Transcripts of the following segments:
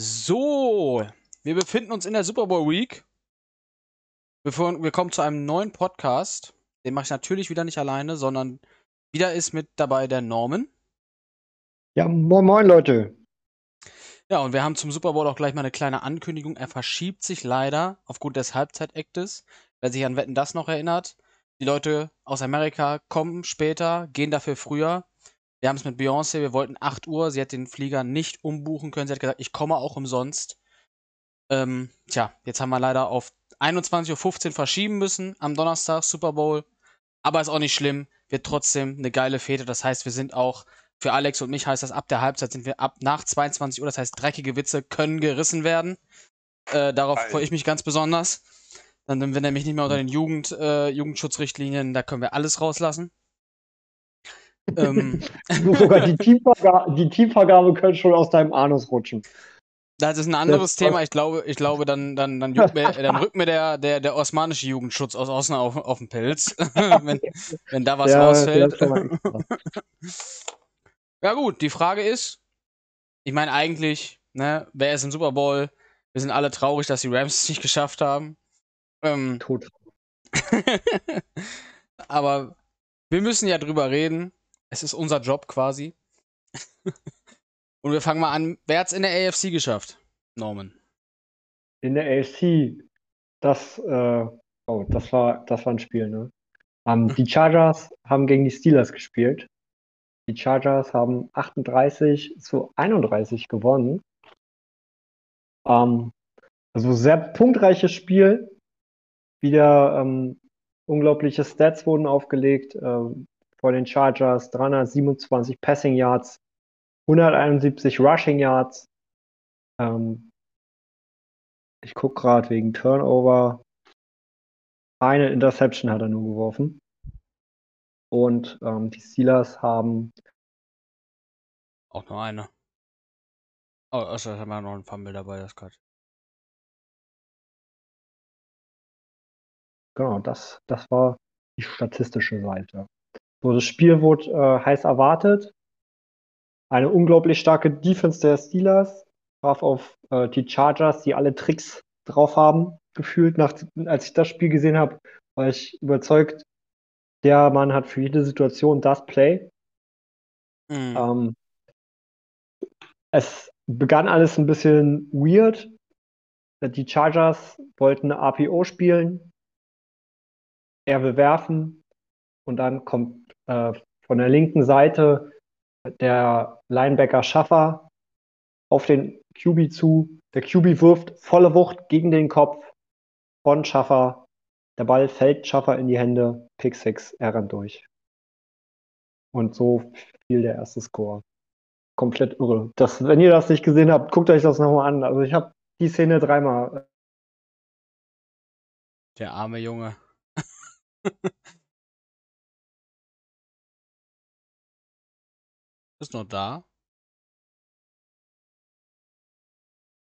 So, wir befinden uns in der Super Bowl Week. Bevor wir kommen zu einem neuen Podcast. Den mache ich natürlich wieder nicht alleine, sondern wieder ist mit dabei der Norman. Ja, moin moin Leute. Ja, und wir haben zum Super Bowl auch gleich mal eine kleine Ankündigung. Er verschiebt sich leider aufgrund des Halbzeitaktes. Wer sich an Wetten das noch erinnert, die Leute aus Amerika kommen später, gehen dafür früher. Wir haben es mit Beyoncé, wir wollten 8 Uhr, sie hat den Flieger nicht umbuchen können. Sie hat gesagt, ich komme auch umsonst. Ähm, tja, jetzt haben wir leider auf 21.15 Uhr verschieben müssen am Donnerstag, Super Bowl. Aber ist auch nicht schlimm, wird trotzdem eine geile Fete. Das heißt, wir sind auch, für Alex und mich heißt das, ab der Halbzeit sind wir ab nach 22 Uhr. Das heißt, dreckige Witze können gerissen werden. Äh, darauf freue ich mich ganz besonders. Dann sind wir nämlich nicht mehr unter den Jugend, äh, Jugendschutzrichtlinien, da können wir alles rauslassen ähm. Sogar die Teamvergabe, die Teamvergabe könnte schon aus deinem Anus rutschen. Das ist ein anderes das Thema. Ich glaube, ich glaube, dann, dann, dann, mir, dann rückt mir der, der, der osmanische Jugendschutz aus außen auf, auf den Pilz, wenn, wenn da was ja, rausfällt. ja, gut, die Frage ist, ich meine eigentlich, ne, wer ist im Super Bowl? Wir sind alle traurig, dass die Rams es nicht geschafft haben. Ähm, Tot. aber wir müssen ja drüber reden. Es ist unser Job quasi. Und wir fangen mal an. Wer hat es in der AFC geschafft? Norman. In der AFC, das, äh, oh, das war, das war ein Spiel, ne? Um, die Chargers haben gegen die Steelers gespielt. Die Chargers haben 38 zu 31 gewonnen. Um, also sehr punktreiches Spiel. Wieder ähm, unglaubliche Stats wurden aufgelegt. Ähm, vor den Chargers, 327 Passing Yards, 171 Rushing Yards. Ähm, ich gucke gerade wegen Turnover. Eine Interception hat er nur geworfen. Und ähm, die Steelers haben. Auch nur eine. Oh, also haben wir noch ein Fumble dabei, das gerade. Genau, das, das war die statistische Seite. So, das Spiel wurde äh, heiß erwartet. Eine unglaublich starke Defense der Steelers traf auf äh, die Chargers, die alle Tricks drauf haben, gefühlt. Nach, als ich das Spiel gesehen habe, war ich überzeugt, der Mann hat für jede Situation das Play. Mhm. Ähm, es begann alles ein bisschen weird. Die Chargers wollten eine APO spielen. Er will werfen. Und dann kommt äh, von der linken Seite der Linebacker Schaffer auf den QB zu. Der QB wirft volle Wucht gegen den Kopf von Schaffer. Der Ball fällt Schaffer in die Hände. Pick 6, er rennt durch. Und so fiel der erste Score. Komplett irre. Das, wenn ihr das nicht gesehen habt, guckt euch das nochmal an. Also ich habe die Szene dreimal. Der arme Junge. Ist noch da?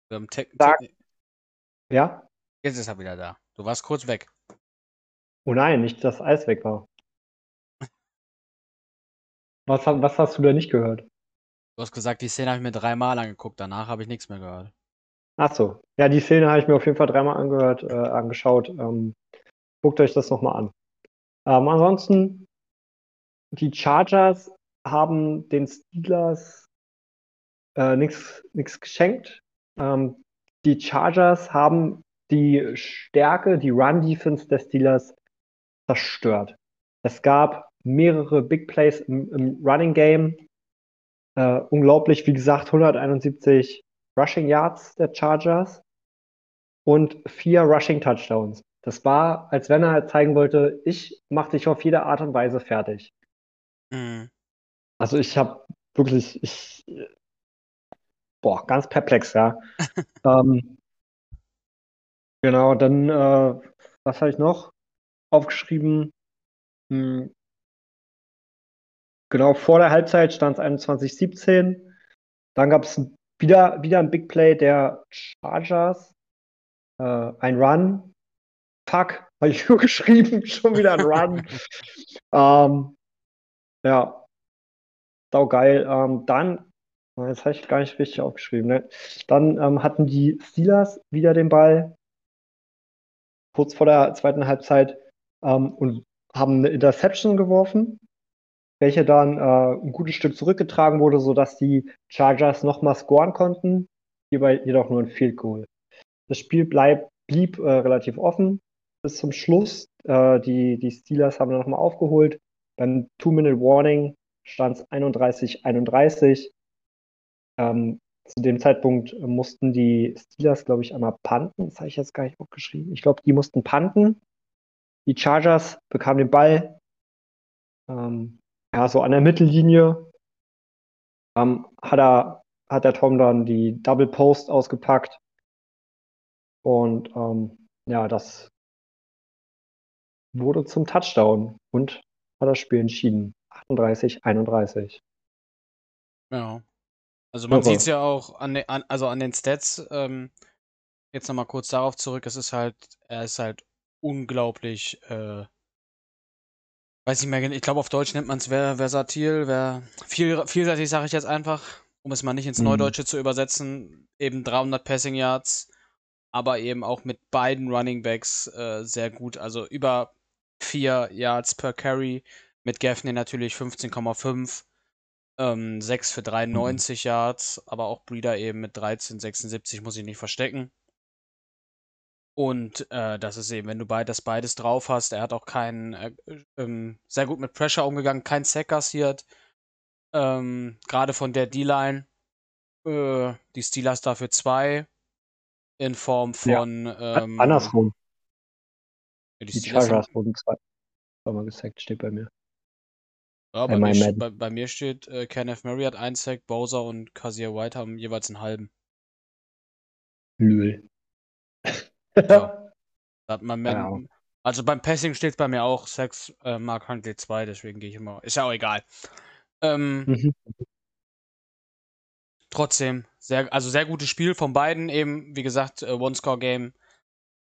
Wir haben Tech. Da. Ja? Jetzt ist er wieder da. Du warst kurz weg. Oh nein, nicht, dass Eis weg war. Was, was hast du da nicht gehört? Du hast gesagt, die Szene habe ich mir dreimal angeguckt, danach habe ich nichts mehr gehört. Ach so. Ja, die Szene habe ich mir auf jeden Fall dreimal angehört, äh, angeschaut. Ähm, guckt euch das nochmal an. Ähm, ansonsten, die Chargers haben den Steelers äh, nichts geschenkt. Ähm, die Chargers haben die Stärke, die Run-Defense der Steelers zerstört. Es gab mehrere Big Plays im, im Running Game. Äh, unglaublich, wie gesagt, 171 Rushing Yards der Chargers und vier Rushing Touchdowns. Das war, als wenn er zeigen wollte, ich mache dich auf jede Art und Weise fertig. Mhm. Also ich habe wirklich, ich, boah, ganz perplex, ja. ähm, genau, dann, äh, was habe ich noch aufgeschrieben? Hm, genau, vor der Halbzeit stand es 21-17. Dann gab es wieder, wieder ein Big Play der Chargers. Äh, ein Run. Fuck, habe ich nur geschrieben, schon wieder ein Run. ähm, ja, saugeil. Ähm, dann Das habe ich gar nicht richtig aufgeschrieben. Ne? Dann ähm, hatten die Steelers wieder den Ball kurz vor der zweiten Halbzeit ähm, und haben eine Interception geworfen, welche dann äh, ein gutes Stück zurückgetragen wurde, sodass die Chargers nochmal scoren konnten, hierbei jedoch nur ein Field Goal. Das Spiel bleib, blieb äh, relativ offen bis zum Schluss. Äh, die, die Steelers haben dann nochmal aufgeholt. Beim Two-Minute-Warning stand es 31-31. Ähm, zu dem Zeitpunkt mussten die Steelers, glaube ich, einmal panten. Das habe ich jetzt gar nicht aufgeschrieben. Ich glaube, die mussten panten. Die Chargers bekamen den Ball. Ähm, ja, so an der Mittellinie ähm, hat, er, hat der Tom dann die Double Post ausgepackt. Und ähm, ja, das wurde zum Touchdown und hat das Spiel entschieden. 38, 31. Ja. Also man sieht es ja auch an, den, an, also an den Stats, ähm, jetzt nochmal kurz darauf zurück, es ist halt, er ist halt unglaublich, äh, weiß nicht mehr, ich glaube auf Deutsch nennt man es versatil, wer, viel, vielseitig sage ich jetzt einfach, um es mal nicht ins mhm. Neudeutsche zu übersetzen, eben 300 Passing Yards, aber eben auch mit beiden Running Backs äh, sehr gut, also über 4 Yards per Carry, mit Gaffney natürlich 15,5 ähm, 6 für 93 mhm. Yards, aber auch Breeder eben mit 13,76 muss ich nicht verstecken. Und äh, das ist eben, wenn du beid, das beides drauf hast, er hat auch keinen, äh, ähm, sehr gut mit Pressure umgegangen, kein Sack kassiert. Ähm, Gerade von der D-Line. Äh, die Steelers dafür zwei. In Form von. Ja. Ähm, Andersrum. Die, die Chargers wurden zwei. Zweimal gesackt, steht bei mir. Ja, bei, mir, bei, bei mir steht, äh, Kenneth Murray hat einen Sack, Bowser und Kazir White haben jeweils einen halben. Lül. ja. Hat man mehr, ja. Also beim Passing steht bei mir auch Sacks äh, Mark Huntley 2, deswegen gehe ich immer. Ist ja auch egal. Ähm, mhm. Trotzdem, sehr, also sehr gutes Spiel von beiden. Eben, wie gesagt, äh, One-Score-Game.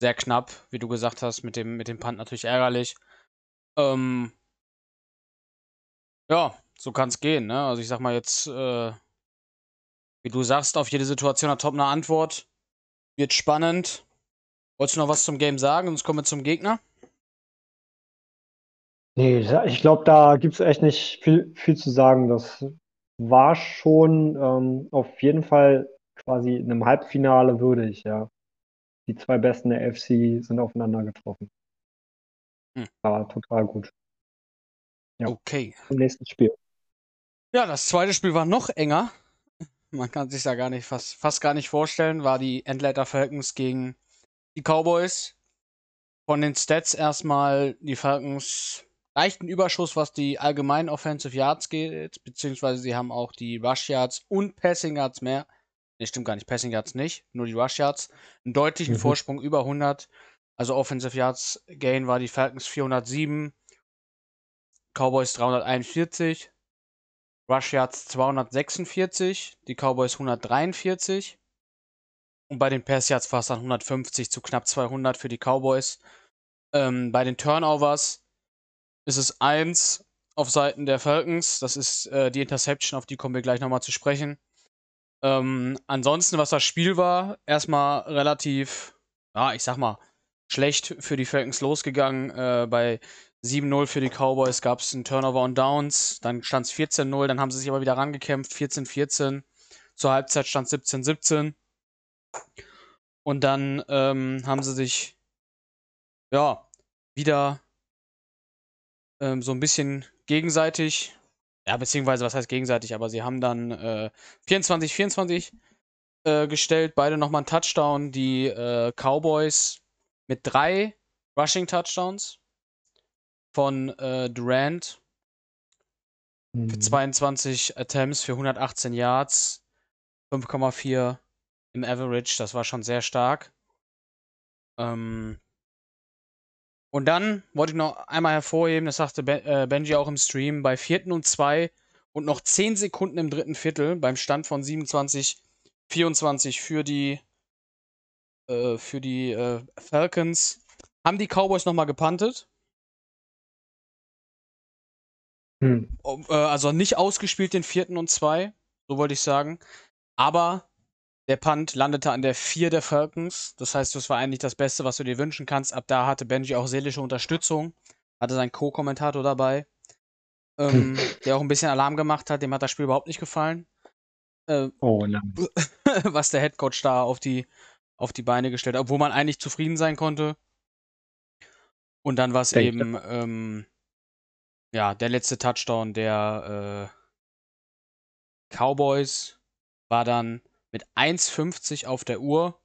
Sehr knapp, wie du gesagt hast, mit dem, mit dem Punt natürlich ärgerlich. Ähm, ja, so kann es gehen, ne? Also ich sag mal jetzt, äh, wie du sagst, auf jede Situation hat Top eine Antwort. Wird spannend. Wolltest du noch was zum Game sagen? Sonst kommen wir zum Gegner. Nee, ich glaube, da gibt es echt nicht viel, viel zu sagen. Das war schon ähm, auf jeden Fall quasi in einem Halbfinale würdig, ja. Die zwei Besten der FC sind aufeinander getroffen. Hm. War total gut. Ja. Okay. Im nächsten Spiel. Ja, das zweite Spiel war noch enger. Man kann sich da gar nicht fast, fast gar nicht vorstellen. War die Endlater Falcons gegen die Cowboys. Von den Stats erstmal die Falcons leichten Überschuss, was die allgemeinen Offensive Yards geht, beziehungsweise sie haben auch die Rush Yards und Passing Yards mehr. Ne, stimmt gar nicht, Passing Yards nicht, nur die Rush Yards. Einen deutlichen mhm. Vorsprung über 100. Also Offensive Yards Gain war die Falcons 407, Cowboys 341, Rush Yards 246, die Cowboys 143 und bei den Pass Yards dann 150 zu knapp 200 für die Cowboys. Ähm, bei den Turnovers ist es 1 auf Seiten der Falcons. Das ist äh, die Interception, auf die kommen wir gleich nochmal zu sprechen. Ähm, ansonsten, was das Spiel war, erstmal relativ, ja, ich sag mal, schlecht für die Falcons losgegangen. Äh, bei 7-0 für die Cowboys gab es einen Turnover und Downs. Dann stand es 14-0, dann haben sie sich aber wieder rangekämpft. 14-14. Zur Halbzeit stand 17-17. Und dann ähm, haben sie sich ja wieder ähm, so ein bisschen gegenseitig, ja, beziehungsweise was heißt gegenseitig, aber sie haben dann äh, 24-24 äh, gestellt, beide nochmal einen Touchdown. Die äh, Cowboys mit drei Rushing Touchdowns von äh, Durant mhm. für 22 Attempts für 118 Yards, 5,4 im Average. Das war schon sehr stark. Ähm und dann wollte ich noch einmal hervorheben, das sagte äh, Benji auch im Stream, bei vierten und zwei und noch 10 Sekunden im dritten Viertel beim Stand von 27, 24 für die, äh, für die äh, Falcons haben die Cowboys nochmal gepuntet. Hm. Äh, also nicht ausgespielt den vierten und zwei. so wollte ich sagen. Aber der Punt landete an der 4 der Falcons. Das heißt, das war eigentlich das Beste, was du dir wünschen kannst. Ab da hatte Benji auch seelische Unterstützung. Hatte seinen Co-Kommentator dabei. Ähm, der auch ein bisschen Alarm gemacht hat. Dem hat das Spiel überhaupt nicht gefallen. Äh, oh nein. was der Headcoach da auf die, auf die Beine gestellt hat, obwohl man eigentlich zufrieden sein konnte. Und dann war es eben, ähm, ja, der letzte Touchdown der äh, Cowboys war dann mit 1,50 auf der Uhr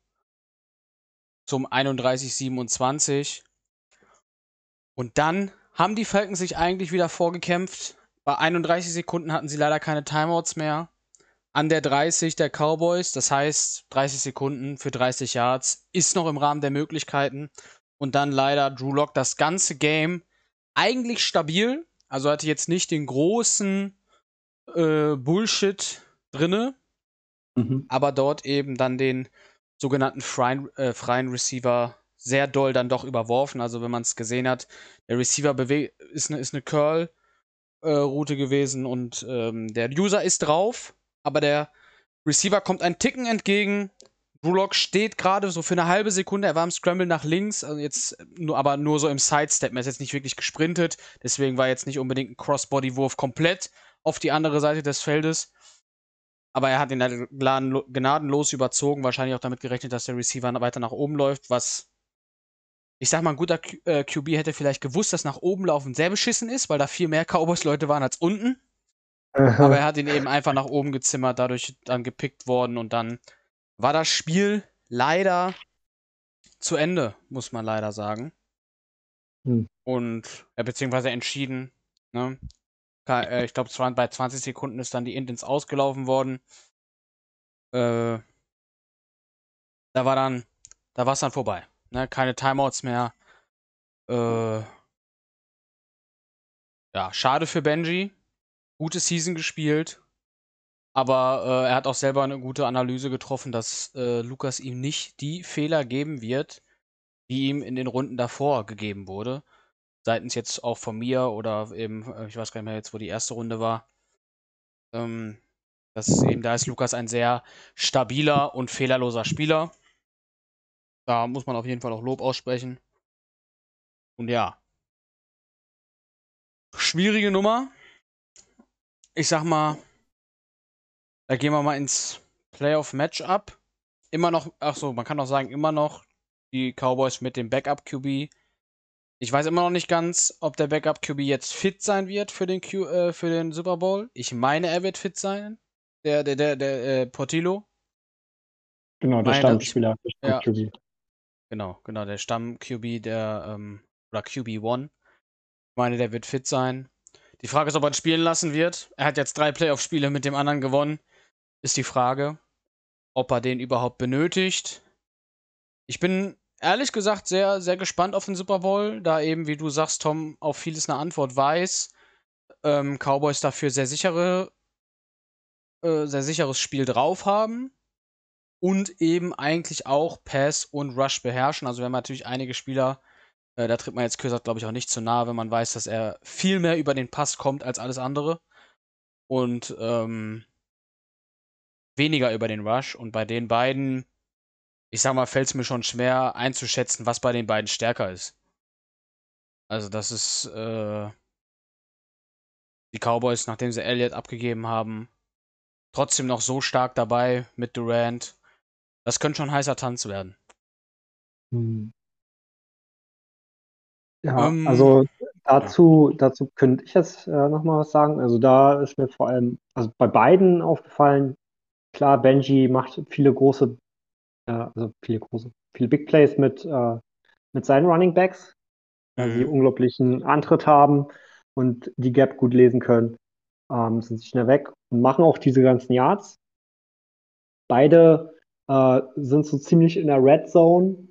zum 31,27. Und dann haben die Falcons sich eigentlich wieder vorgekämpft. Bei 31 Sekunden hatten sie leider keine Timeouts mehr. An der 30 der Cowboys, das heißt 30 Sekunden für 30 Yards, ist noch im Rahmen der Möglichkeiten. Und dann leider Drew Lock das ganze Game eigentlich stabil. Also hatte jetzt nicht den großen äh, Bullshit drinne, mhm. aber dort eben dann den sogenannten freien, äh, freien Receiver sehr doll dann doch überworfen. Also wenn man es gesehen hat, der Receiver ist eine ist eine Curl äh, Route gewesen und ähm, der User ist drauf, aber der Receiver kommt ein Ticken entgegen. Rulock steht gerade so für eine halbe Sekunde, er war im Scramble nach links, also jetzt nur, aber nur so im Sidestep, er ist jetzt nicht wirklich gesprintet, deswegen war jetzt nicht unbedingt ein Crossbody-Wurf komplett auf die andere Seite des Feldes. Aber er hat ihn gnadenlos überzogen, wahrscheinlich auch damit gerechnet, dass der Receiver weiter nach oben läuft, was ich sag mal, ein guter Q äh, QB hätte vielleicht gewusst, dass nach oben laufen sehr beschissen ist, weil da viel mehr Cowboys-Leute waren als unten. Aha. Aber er hat ihn eben einfach nach oben gezimmert, dadurch dann gepickt worden und dann war das Spiel leider zu Ende, muss man leider sagen. Hm. Und, ja, beziehungsweise entschieden, ne? Äh, ich glaube, bei 20 Sekunden ist dann die Intens ausgelaufen worden. Äh, da war dann, da war es dann vorbei. Ne? Keine Timeouts mehr. Äh, ja, schade für Benji. Gute Season gespielt. Aber äh, er hat auch selber eine gute Analyse getroffen, dass äh, Lukas ihm nicht die Fehler geben wird, die ihm in den Runden davor gegeben wurde. Seitens jetzt auch von mir oder eben, äh, ich weiß gar nicht mehr jetzt, wo die erste Runde war. Ähm, das ist eben, da ist Lukas ein sehr stabiler und fehlerloser Spieler. Da muss man auf jeden Fall auch Lob aussprechen. Und ja. Schwierige Nummer. Ich sag mal, da gehen wir mal ins Playoff-Matchup. Immer noch, ach so, man kann auch sagen, immer noch die Cowboys mit dem Backup-QB. Ich weiß immer noch nicht ganz, ob der Backup-QB jetzt fit sein wird für den, Q, äh, für den Super Bowl. Ich meine, er wird fit sein. Der, der, der, der äh, Portillo. Genau, der meine, Stammspieler. Der ja. Genau, genau, der Stamm-QB, der, ähm, oder QB1. Ich meine, der wird fit sein. Die Frage ist, ob er ihn spielen lassen wird. Er hat jetzt drei Playoff-Spiele mit dem anderen gewonnen. Ist die Frage, ob er den überhaupt benötigt. Ich bin ehrlich gesagt sehr, sehr gespannt auf den Super Bowl, da eben, wie du sagst, Tom, auf vieles eine Antwort weiß. Ähm, Cowboys dafür sehr sichere, äh, sehr sicheres Spiel drauf haben und eben eigentlich auch Pass und Rush beherrschen. Also wir haben natürlich einige Spieler, äh, da tritt man jetzt Kösert, glaube ich, auch nicht zu nahe, wenn man weiß, dass er viel mehr über den Pass kommt als alles andere. Und ähm, weniger über den Rush. Und bei den beiden, ich sag mal, fällt es mir schon schwer einzuschätzen, was bei den beiden stärker ist. Also das ist äh, die Cowboys, nachdem sie Elliott abgegeben haben, trotzdem noch so stark dabei mit Durant das könnte schon heißer Tanz werden. Hm. Ja, ähm, also dazu, ja. dazu könnte ich jetzt äh, nochmal was sagen. Also da ist mir vor allem, also bei beiden aufgefallen, klar, Benji macht viele große, äh, also viele große, viele Big Plays mit, äh, mit seinen Running Backs, weil sie mhm. unglaublichen Antritt haben und die Gap gut lesen können, ähm, sind schnell weg und machen auch diese ganzen Yards. Beide äh, sind so ziemlich in der Red Zone,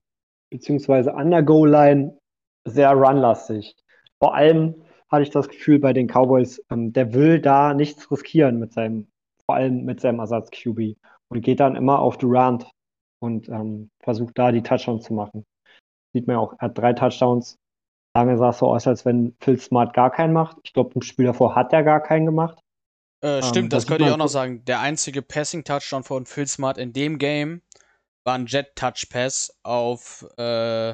beziehungsweise an der Goal-Line sehr runlastig. Vor allem hatte ich das Gefühl bei den Cowboys, ähm, der will da nichts riskieren mit seinem, vor allem mit seinem Ersatz-QB und geht dann immer auf Durant und ähm, versucht da die Touchdowns zu machen. Sieht man ja auch, er hat drei Touchdowns. Lange sah es so aus, als wenn Phil Smart gar keinen macht. Ich glaube, im Spiel davor hat er gar keinen gemacht. Äh, Ähm, stimmt, da das sieht könnte ich auch noch sagen. Der einzige Passing-Touchdown von Phil Smart in dem Game war ein Jet-Touch-Pass auf, äh,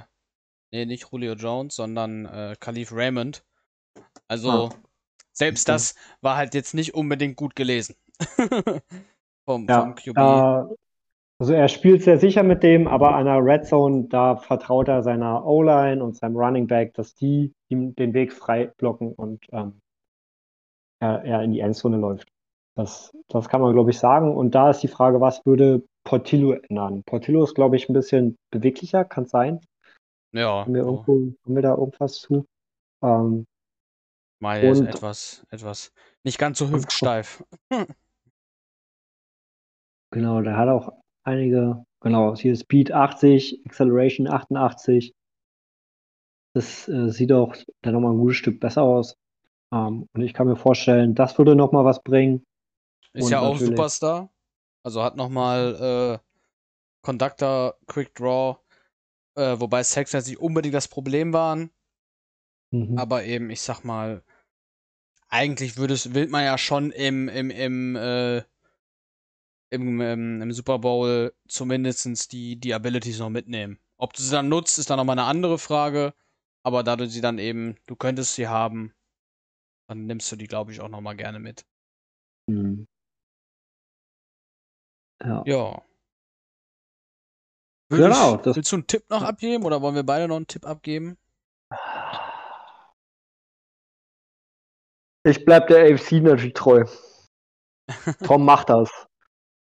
nee, nicht Julio Jones, sondern äh, Khalif Raymond. Also, Ah, selbst das war halt jetzt nicht unbedingt gut gelesen. vom, Ja, vom QB. da, also er spielt sehr sicher mit dem, aber an der Red Zone, da vertraut er seiner O-Line und seinem Running Back, dass die ihm den Weg frei blocken und ähm, er, er in die Endzone läuft. Das, das kann man, glaube ich, sagen. Und da ist die Frage, was würde Portillo ändern? Portillo ist, glaube ich, ein bisschen beweglicher, kann sein. ja, Haben wir, irgendwo, haben wir da irgendwas zu? Ähm, Mal ist etwas, etwas nicht ganz so hüftsteif. Genau, der hat auch einige, genau, hier Speed 80, Acceleration 88. Das äh, sieht auch dann nochmal ein gutes Stück besser aus. Ähm, und ich kann mir vorstellen, das würde nochmal was bringen. Ist Und ja auch natürlich- Superstar. Also hat nochmal äh, Conductor, Quick Draw, äh, wobei Sacks jetzt nicht unbedingt das Problem waren. Mhm. Aber eben, ich sag mal, eigentlich würde es, will man ja schon im, im, im, äh, im, im, im Super Bowl zumindest die, die Abilities noch mitnehmen. Ob du sie dann nutzt, ist dann nochmal eine andere Frage. Aber da du sie dann eben, du könntest sie haben, dann nimmst du die, glaube ich, auch nochmal gerne mit. Mhm. Ja. Ja. Genau, ich, willst du einen Tipp noch abgeben oder wollen wir beide noch einen Tipp abgeben? Ich bleib der AFC natürlich treu. Tom macht das.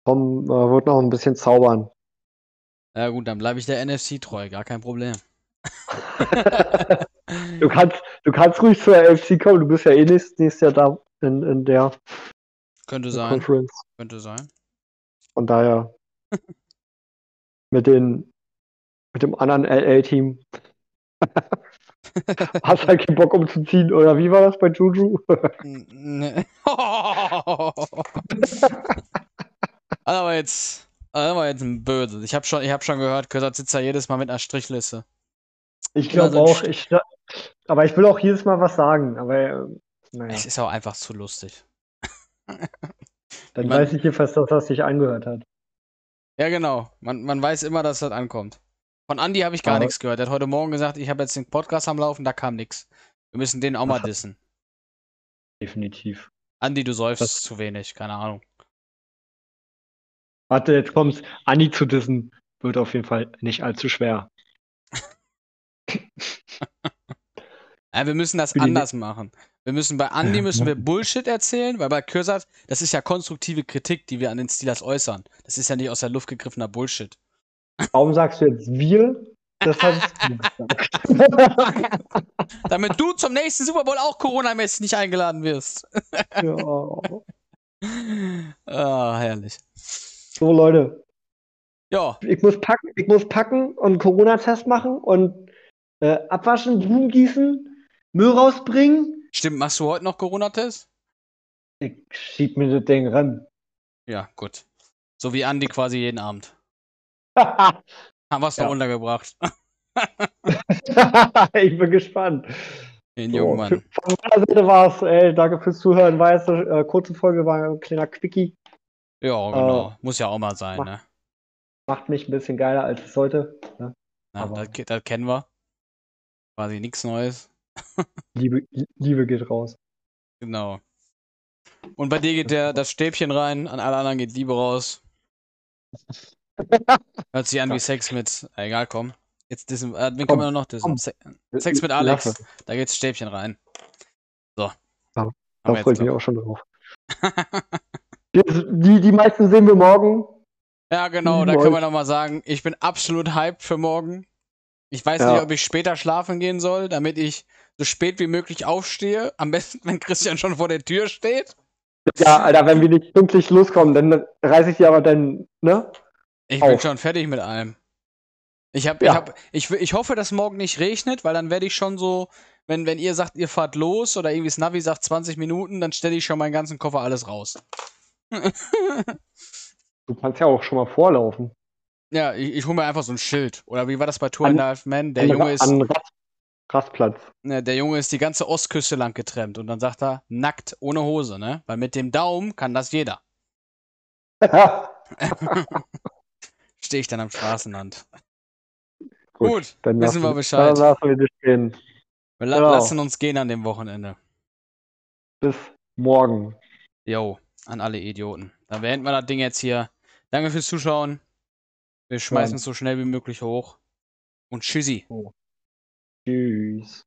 Tom äh, wird noch ein bisschen zaubern. Ja gut, dann bleibe ich der NFC treu, gar kein Problem. Du kannst, du kannst ruhig zur AFC kommen, du bist ja eh nächstes, nächstes Jahr da in, in der Könnte sein, Conference. könnte sein. Von daher mit den mit dem anderen LA-Team hast halt keinen Bock umzuziehen, oder wie war das bei Juju? N- ne. Also aber jetzt, also aber jetzt ein Böse. Ich habe schon, ich hab schon gehört, Kösert sitzt da jedes Mal mit einer Strichliste. Ich glaube auch. Ich, aber ich will auch jedes Mal was sagen. Aber äh, naja, Es ist auch einfach zu lustig. dann man- weiß ich jedenfalls, dass das sich angehört hat. Ja, genau. Man, man weiß immer, dass das ankommt. Von Andy habe ich gar Aber- nichts gehört. Der hat heute Morgen gesagt, ich habe jetzt den Podcast am Laufen, da kam nichts. Wir müssen den auch mal dissen. Definitiv. Andi, du säufst Das- zu wenig, keine Ahnung. Warte, jetzt kommt's. Andi zu dissen wird auf jeden Fall nicht allzu schwer. Ja, wir müssen das anders machen. Wir müssen bei Andy müssen wir Bullshit erzählen, weil bei Kürsat, das ist ja konstruktive Kritik, die wir an den Steelers äußern. Das ist ja nicht aus der Luft gegriffener Bullshit. Warum sagst du jetzt wir? Das hast du gesagt. Damit du zum nächsten Super Bowl auch Corona-mäßig nicht eingeladen wirst. ja. ah, herrlich. So, Leute, Ja, ich muss packen, ich muss packen und Corona-Test machen und äh, abwaschen, Blumen gießen, Müll rausbringen. stimmt, machst du heute noch Corona-Test? Ich schieb mir das Ding ran. Ja, gut. So wie Andy quasi jeden Abend. Haben wir es Ja. noch untergebracht. ich bin gespannt. Den So, jungen Mann. Von meiner Seite war es, ey, danke fürs Zuhören. War jetzt eine äh, kurze Folge, war ein kleiner Quickie. Ja, genau. Muss ja auch mal sein, mach- ne? Macht mich ein bisschen geiler als es sollte. Ne? Aber- das, das kennen wir. Quasi nichts Neues. Liebe, Liebe geht raus. Genau. Und bei dir geht der, das Stäbchen rein, an alle anderen geht Liebe raus. Hört sich an wie Sex mit. äh, Egal, komm. Jetzt dissen, äh, wen Komm, können wir noch dissen? Se Sex mit Alex. Lass es. Da geht's Stäbchen rein. So. Da wir freue ich mich auch schon drauf. Die, die meisten sehen wir morgen. Ja, genau, da können wir nochmal sagen, ich bin absolut hyped für morgen. Ich weiß Ja. nicht, ob ich später schlafen gehen soll, damit ich so spät wie möglich aufstehe. Am besten, wenn Christian schon vor der Tür steht. Ja, Alter, wenn wir nicht pünktlich loskommen, dann reiße ich dir aber dann, ne? Ich bin Auf. schon fertig mit allem. Ich hab, Ja. ich hab, ich, ich hoffe, dass morgen nicht regnet, weil dann werde ich schon so, wenn, wenn ihr sagt, ihr fahrt los oder irgendwie das Navi sagt 20 Minuten, dann stelle ich schon meinen ganzen Koffer alles raus. Du kannst ja auch schon mal vorlaufen. Ja, ich, ich hole mir einfach so ein Schild. Oder wie war das bei Tour An- and a Half Men? Der Junge ist, an, Rast, Rastplatz. Ne, der Junge ist die ganze Ostküste lang getrennt und dann sagt er, nackt, ohne Hose, ne? Weil mit dem Daumen kann das jeder. Stehe ich dann am Straßenrand. Gut, dann wissen wir Bescheid. Dann lassen wir dich gehen. Wir la Genau. lassen uns gehen an dem Wochenende. Bis morgen. Jo, an alle Idioten. Dann beenden wir das Ding jetzt hier. Danke fürs Zuschauen. Wir schmeißen es so schnell wie möglich hoch. Und tschüssi. Tschüss.